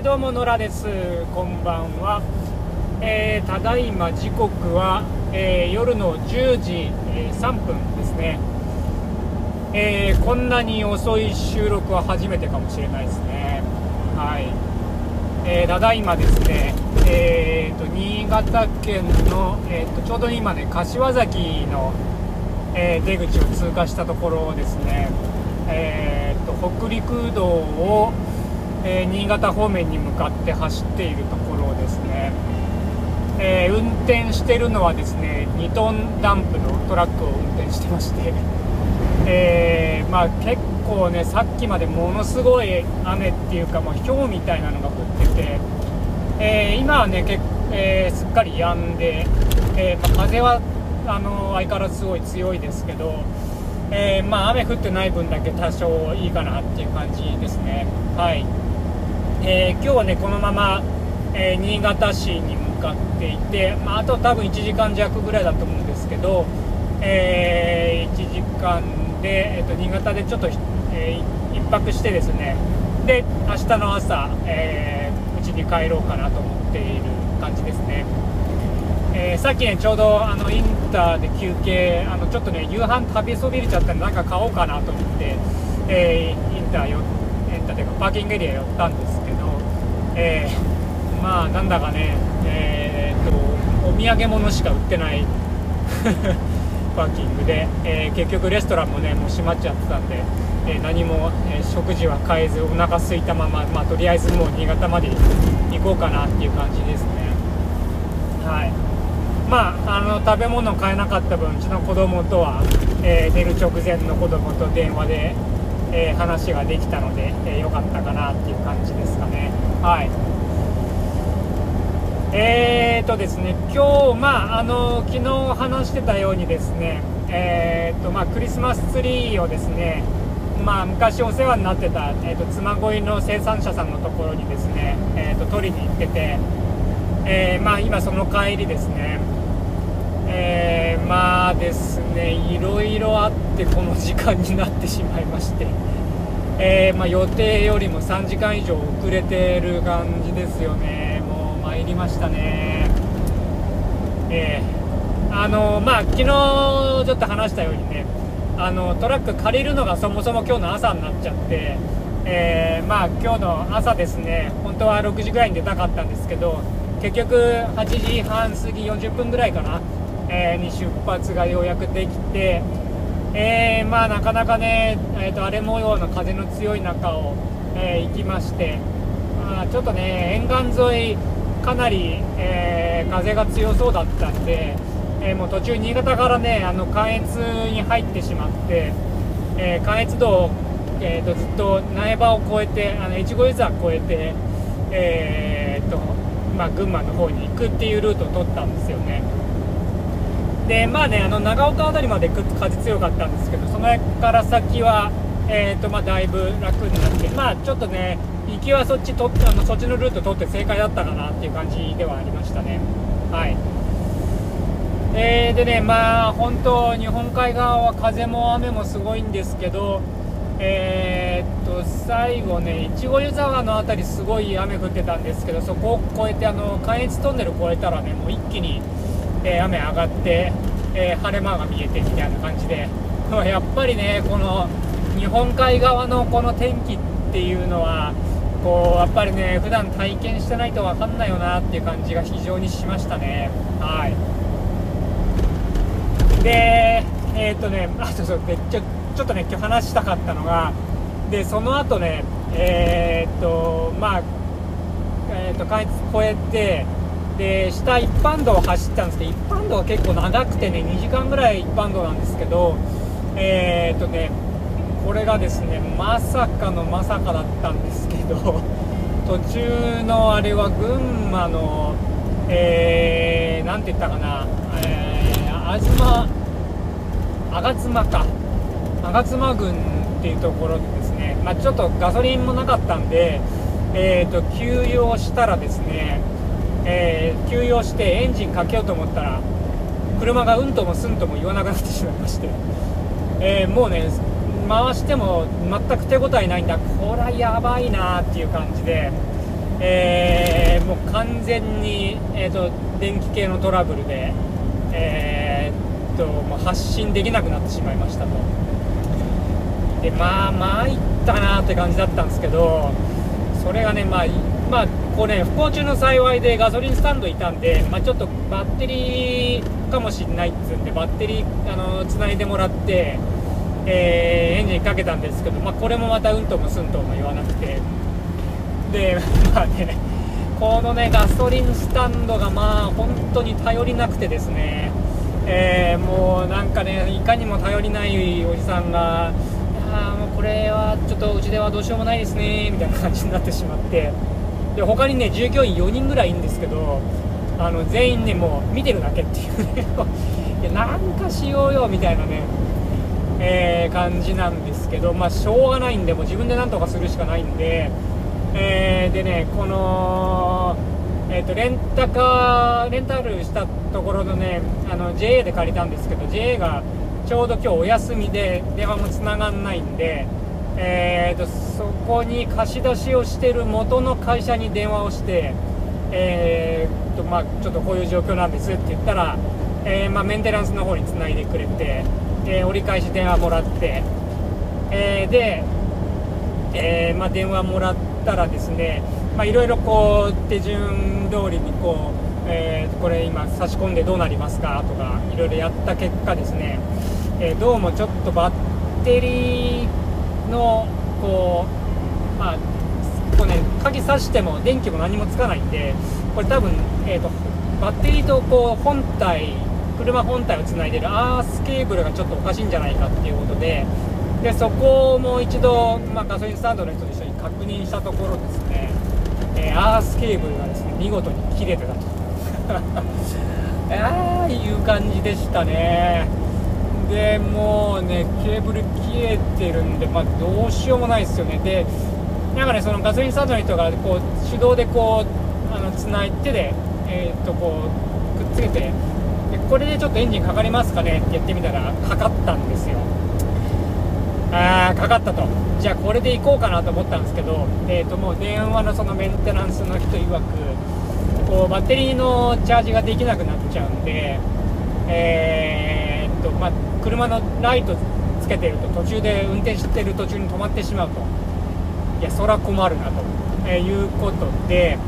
ー、どうも野良です。こんばんは、えー、ただいま時刻は、えー、夜の10時、え3分ですね、えこんなに遅い収録は初めてかもしれないですね。はい、えただいまですね。えーと、新潟県の、えーと、ちょうど今ね柏崎の、え出口を通過したところですね。えーと北陸道をえー、新潟方面に向かって走っているところですね、えー、運転してるのはですね2トンダンプのトラックを運転してまして、えー、まあ、結構ねさっきまでものすごい雨っていうかもう氷みたいなのが降ってて、え今はねけ、えすっかり止んで、えまあ、風はあの相変わらずすごい強いですけど、えまあ、雨降ってない分だけ多少いいかなっていう感じですね。はいえー、今日はねこのまま、えー、新潟市に向かっていて、まあ、あと多分1時間弱ぐらいだと思うんですけど、えー、1時間で、えーと、新潟でちょっと、えー、1泊してですねで明日の朝うち、えー、に帰ろうかなと思っている感じですね、えー、さっきねちょうどあのインターで休憩あのちょっとね夕飯食べそびれちゃったんでなんか買おうかなと思って、えー、インター寄インターというかパーキングエリア寄ったんですえー、まあなんだかね、えー、っとお土産物しか売ってない パーキングで、えー、結局レストランもねもう閉まっちゃってたんで、え、何も、え食事は買えずお腹空いたまま、まあ、とりあえずもう新潟まで行こうかなっていう感じですね。はい。まああの食べ物買えなかった分うちの子供とは、え寝る直前の子供と電話でえー、話ができたので、えー、よかったかなっていう感じですかね。はい。えーとですね、今日、まあ、あの昨日話してたようにですね、えーとまあ、クリスマスツリーをですね、まあ、昔お世話になってた、えーと、妻恋の生産者さんのところにですね、えーと、取りに行ってて、えー、まあ、今その帰りですね、えー、まあですねいろいろあってこの時間になってしまいまして、えー、まあ、予定よりも3時間以上遅れてる感じですよね。もう参りましたね。えー、あのまあ昨日ちょっと話したようにねあのトラック借りるのがそもそも今日の朝になっちゃってえー、まあ今日の朝ですね本当は6時ぐらいに出たかったんですけど結局8時半過ぎ40分ぐらいかなえー、に出発がようやくできて、えー、まあ、なかなかね、えーと、荒れ模様の風の強い中を、えー、行きまして、まあ、ちょっとね沿岸沿いかなり、え風が強そうだったんで、えもう途中新潟からねあの関越に入ってしまって、え関越道、えーと、ずっと苗場を越えてあの越後湯沢越えて、えーとまあ、群馬の方に行くっていうルートを取ったんですよね。でまあねあの長岡辺りまで風強かったんですけどその辺から先は、えーとまあ、だいぶ楽になってまあちょっとね行きはそっちとあのそっちのルート取って正解だったかなっていう感じではありましたね。はい。えー、でねまあ本当日本海側は風も雨もすごいんですけどえー、っと最後ね越後湯沢の辺りすごい雨降ってたんですけどそこを越えてあの関越トンネル越えたらねもう一気にえー、雨上がって、えー、晴れ間が見えてみたいな感じで、やっぱりね、この日本海側のこの天気っていうのは、こうやっぱりね、普段体験してないと分かんないよなっていう感じが非常にしましたね。はい。で、えー、っとね、あ、そうそう、でちょちょっとね、今日話したかったのが、で、その後ね、えー、っと、まあ、えー、っと、関越越えて、で下一般道を走ったんですけど一般道は結構長くてね2時間ぐらい一般道なんですけどえー、っとねこれがですねまさかのまさかだったんですけど 途中のあれは群馬のえー、て言ったかな、えー、東吾妻か吾妻郡っていうところでですね、まあ、ちょっとガソリンもなかったんで、えーと給油をしたらですねえー、休養してエンジンかけようと思ったら車がうんともすんとも言わなくなってしまいまして、えー、もうね回しても全く手応えないんだ。これはやばいなっていう感じで、えー、もう完全に、えーと、電気系のトラブルで、えー、っともう発信できなくなってしまいましたと。でまあ参ったなって感じだったんですけどそれがねまあまあこうね不幸中の幸いでガソリンスタンドいたんで、まあ、ちょっとバッテリーかもしれないっつうんでバッテリーあの繋いでもらってえー、エンジンかけたんですけど、まあ、これもまたうんともすんとも言わなくて。で まあねこのねガソリンスタンドがまあ本当に頼りなくてですね、えー、もうなんかねいかにも頼りないおじさんがあもうこれはちょっとうちではどうしようもないですねみたいな感じになってしまって。で他にね従業員4人ぐらいいるんですけどあの全員ねもう見てるだけっていうね。いやなんかしようよみたいなねえー、感じなんですけど、まあ、しょうがないんで、もう自分でなんとかするしかないんで、えー、でね、この、えーと、レンタカー、レンタルしたところのね、あの JA で借りたんですけど、JA がちょうど今日お休みで、電話もつながんないんで、えーと、そこに貸し出しをしている元の会社に電話をして、えーとまあ、ちょっとこういう状況なんですって言ったら、えー、まあ、メンテナンスの方につないでくれて、えー、折り返し電話もらって、えー、で、え、まあ、電話もらったらですね、いろいろこう手順通りにこう、えこれ今差し込んでどうなりますかとかいろいろやった結果ですね、えどうもちょっとバッテリーのこうまあこうね鍵さしても電気も何もつかないんでこれ多分、えーとバッテリーとこう本体車本体をつないでるアースケーブルがちょっとおかしいんじゃないかっていうことででそこをもう一度、まあ、ガソリンスタンドの人と一緒に確認したところですね、えー、アースケーブルがですね見事に切れてたと。ああいう感じでしたね。でもうねケーブル切れてるんで、まあ、どうしようもないですよね。でなんかねそのガソリンスタンドの人がこう手動でこうあのつない手で、えー、っとこうくっつけてでこれでちょっとエンジンかかりますかね？って言ってみたらかかったんですよ。あーかかったと。じゃあこれで行こうかなと思ったんですけど、えー、ともう電話のそのメンテナンスの人曰くこうバッテリーのチャージができなくなっちゃうんでえー、とまあ、車のライトつけてると途中で運転してる途中に止まってしまうと。いやそら困るなと、えー、いうことで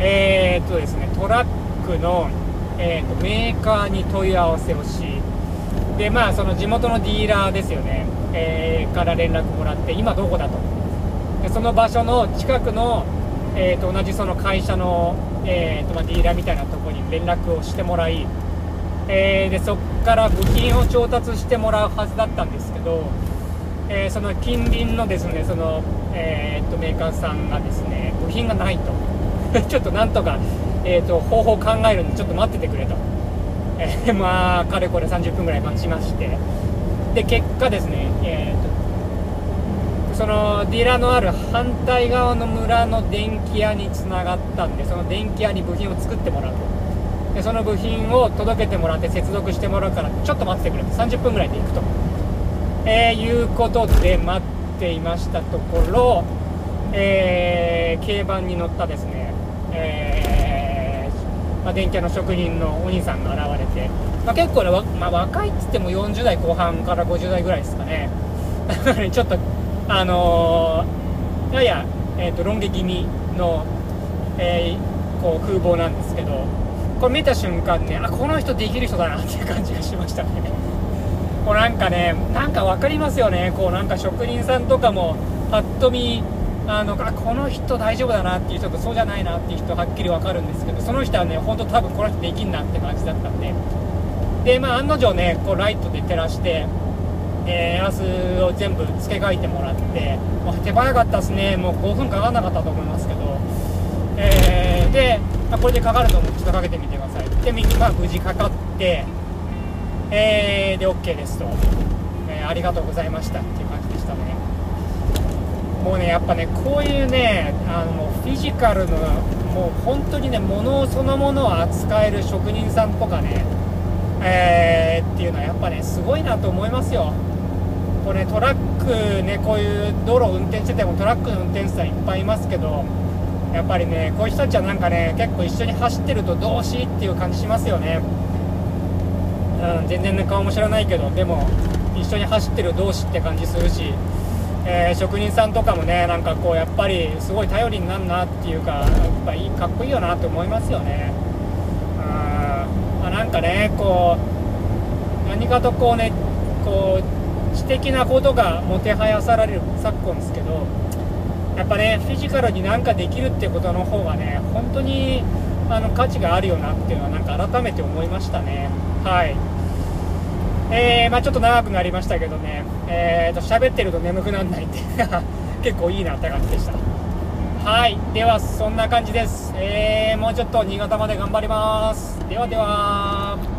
えー、っとですねトラックのえーと、メーカーに問い合わせをしでまあその地元のディーラーですよね、えー、から連絡もらって今どこだと。でその場所の近くの、えーと、同じその会社の、えーとまあ、ディーラーみたいなところに連絡をしてもらい、えー、でそこから部品を調達してもらうはずだったんですけど、えー、その近隣のですねその、えー、とメーカーさんがですね部品がないと。ちょっとなんとかえーと、方法を考えるんでちょっと待っててくれと、え、まあかれこれ30分ぐらい待ちまして。で結果ですね、えーと、そのディーラーのある反対側の村の電気屋につながったんでその電気屋に部品を作ってもらうと。でその部品を届けてもらって接続してもらうからちょっと待ってくれと30分ぐらいで行くと、えー、いうことで待っていましたところ、えー、軽バンに乗ったですね、えーまあ、電気屋の職人のお兄さんが現れて、まあ、結構ね、まあ、若いっつっても40代後半から50代ぐらいですかね。ちょっとあのー、やや、えーと、ロン毛気味の、え、こう風貌なんですけどこれ見た瞬間ねあこの人できる人だなっていう感じがしましたね。こうなんかねなんか分かりますよね。こうなんか職人さんとかもぱっと見あのあこの人大丈夫だなっていう人とそうじゃないなっていう人はっきり分かるんですけどその人はね本当多分この人できんなって感じだったんで。でまあ案の定ねこうライトで照らして、えー、アースを全部付け替えてもらって、まあ、手早かったですね。もう5分かかんなかったと思いますけど、えー、で、まあ、これでかかると思う。ちょっとかけてみてください。で右まあ無事かかって。えー、で OK ですと、えー、ありがとうございましたっていう感じでしたね。もうねやっぱねこういうねあのフィジカルのもう本当にね物そのものを扱える職人さんとかねえー、っていうのはやっぱねすごいなと思いますよ。これ、ね、トラックねこういう道路を運転しててもトラックの運転手さんいっぱいいますけどやっぱりねこういう人たちはなんかね結構一緒に走ってると同志っていう感じしますよね。うん全然ね顔も知らないけどでも一緒に走ってる同士って感じするし、えー、職人さんとかもねなんかこうやっぱりすごい頼りになるなっていうかやっぱいいかっこいいよなって思いますよね。うん、あ、なんかねこう何かとこうねこう知的なことがもてはやされる昨今ですけどやっぱねフィジカルになんかできるってことの方がね本当にあの価値があるよなっていうのはなんか改めて思いましたね。はい。えー、まあ、ちょっと長くなりましたけどね、えーと、喋ってると眠くならないんで 結構いいなって感じでした。はい。ではそんな感じです、えー、もうちょっと新潟まで頑張ります。ではでは。